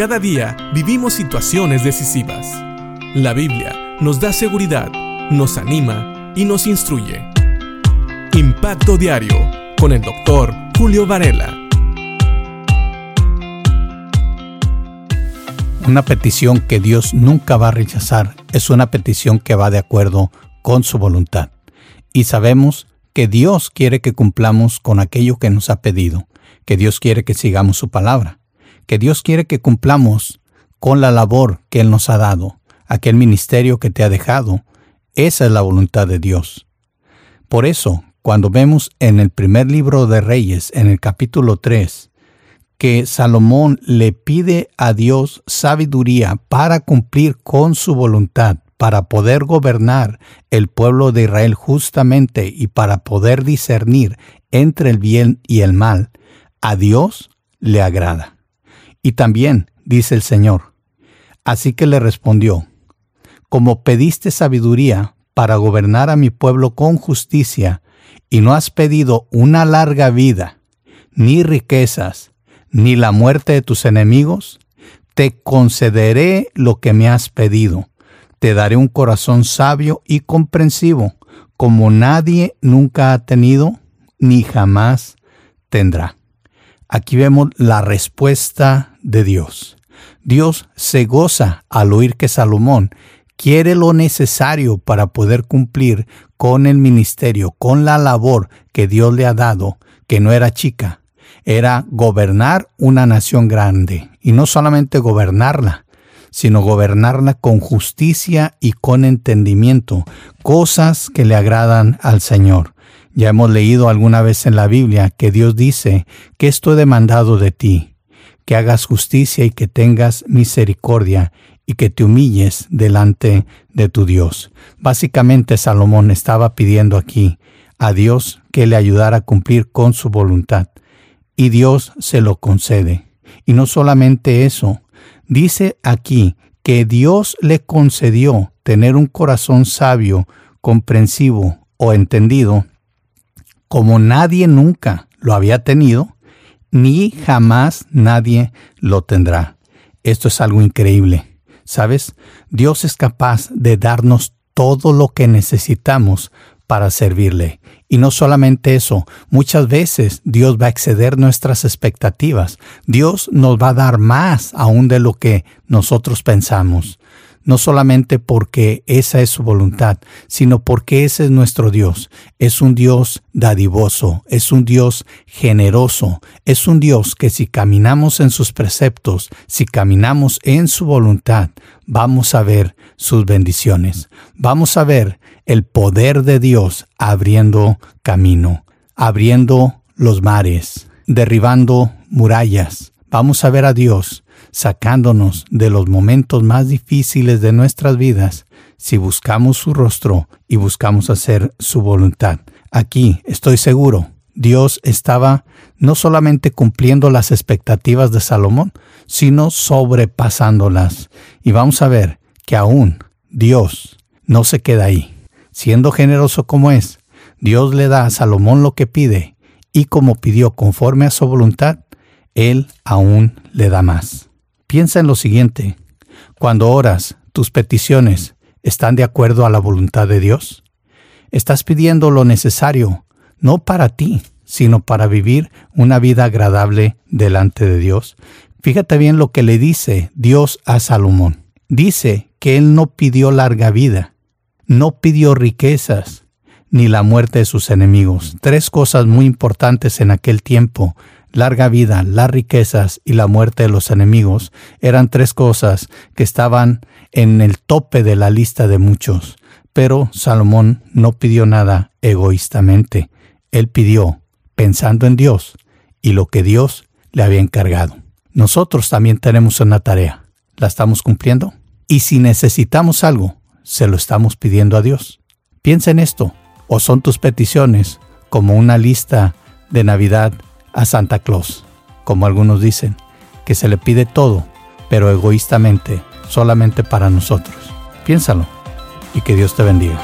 Cada día vivimos situaciones decisivas. La Biblia nos da seguridad, nos anima y nos instruye. Impacto Diario con el doctor Julio Varela. Una petición que Dios nunca va a rechazar es una petición que va de acuerdo con su voluntad. Y sabemos que Dios quiere que cumplamos con aquello que nos ha pedido, que Dios quiere que sigamos su palabra que Dios quiere que cumplamos con la labor que Él nos ha dado, aquel ministerio que te ha dejado. Esa es la voluntad de Dios. Por eso, cuando vemos en el primer libro de Reyes, en el capítulo 3, que Salomón le pide a Dios sabiduría para cumplir con su voluntad, para poder gobernar el pueblo de Israel justamente y para poder discernir entre el bien y el mal, a Dios le agrada. Y también, dice el Señor. Así que le respondió, Como pediste sabiduría para gobernar a mi pueblo con justicia, y no has pedido una larga vida, ni riquezas, ni la muerte de tus enemigos, te concederé lo que me has pedido. Te daré un corazón sabio y comprensivo, como nadie nunca ha tenido, ni jamás tendrá. Aquí vemos la respuesta de Dios. Dios se goza al oír que Salomón quiere lo necesario para poder cumplir con el ministerio, con la labor que Dios le ha dado, que no era chica, era gobernar una nación grande, y no solamente gobernarla, sino gobernarla con justicia y con entendimiento, cosas que le agradan al Señor. Ya hemos leído alguna vez en la Biblia que Dios dice que esto he demandado de ti, que hagas justicia y que tengas misericordia y que te humilles delante de tu Dios. Básicamente Salomón estaba pidiendo aquí a Dios que le ayudara a cumplir con su voluntad y Dios se lo concede. Y no solamente eso, dice aquí que Dios le concedió tener un corazón sabio, comprensivo o entendido como nadie nunca lo había tenido, ni jamás nadie lo tendrá. Esto es algo increíble. ¿Sabes? Dios es capaz de darnos todo lo que necesitamos para servirle. Y no solamente eso, muchas veces Dios va a exceder nuestras expectativas. Dios nos va a dar más aún de lo que nosotros pensamos no solamente porque esa es su voluntad, sino porque ese es nuestro Dios. Es un Dios dadivoso, es un Dios generoso, es un Dios que si caminamos en sus preceptos, si caminamos en su voluntad, vamos a ver sus bendiciones, vamos a ver el poder de Dios abriendo camino, abriendo los mares, derribando murallas. Vamos a ver a Dios sacándonos de los momentos más difíciles de nuestras vidas si buscamos su rostro y buscamos hacer su voluntad. Aquí estoy seguro, Dios estaba no solamente cumpliendo las expectativas de Salomón, sino sobrepasándolas. Y vamos a ver que aún Dios no se queda ahí. Siendo generoso como es, Dios le da a Salomón lo que pide, y como pidió conforme a su voluntad, Él aún le da más. Piensa en lo siguiente. Cuando oras, tus peticiones están de acuerdo a la voluntad de Dios. Estás pidiendo lo necesario, no para ti, sino para vivir una vida agradable delante de Dios. Fíjate bien lo que le dice Dios a Salomón. Dice que él no pidió larga vida, no pidió riquezas, ni la muerte de sus enemigos. Tres cosas muy importantes en aquel tiempo larga vida, las riquezas y la muerte de los enemigos eran tres cosas que estaban en el tope de la lista de muchos. Pero Salomón no pidió nada egoístamente. Él pidió pensando en Dios y lo que Dios le había encargado. Nosotros también tenemos una tarea. ¿La estamos cumpliendo? Y si necesitamos algo, se lo estamos pidiendo a Dios. Piensa en esto. ¿O son tus peticiones como una lista de Navidad a Santa Claus, como algunos dicen, que se le pide todo, pero egoístamente, solamente para nosotros. Piénsalo y que Dios te bendiga.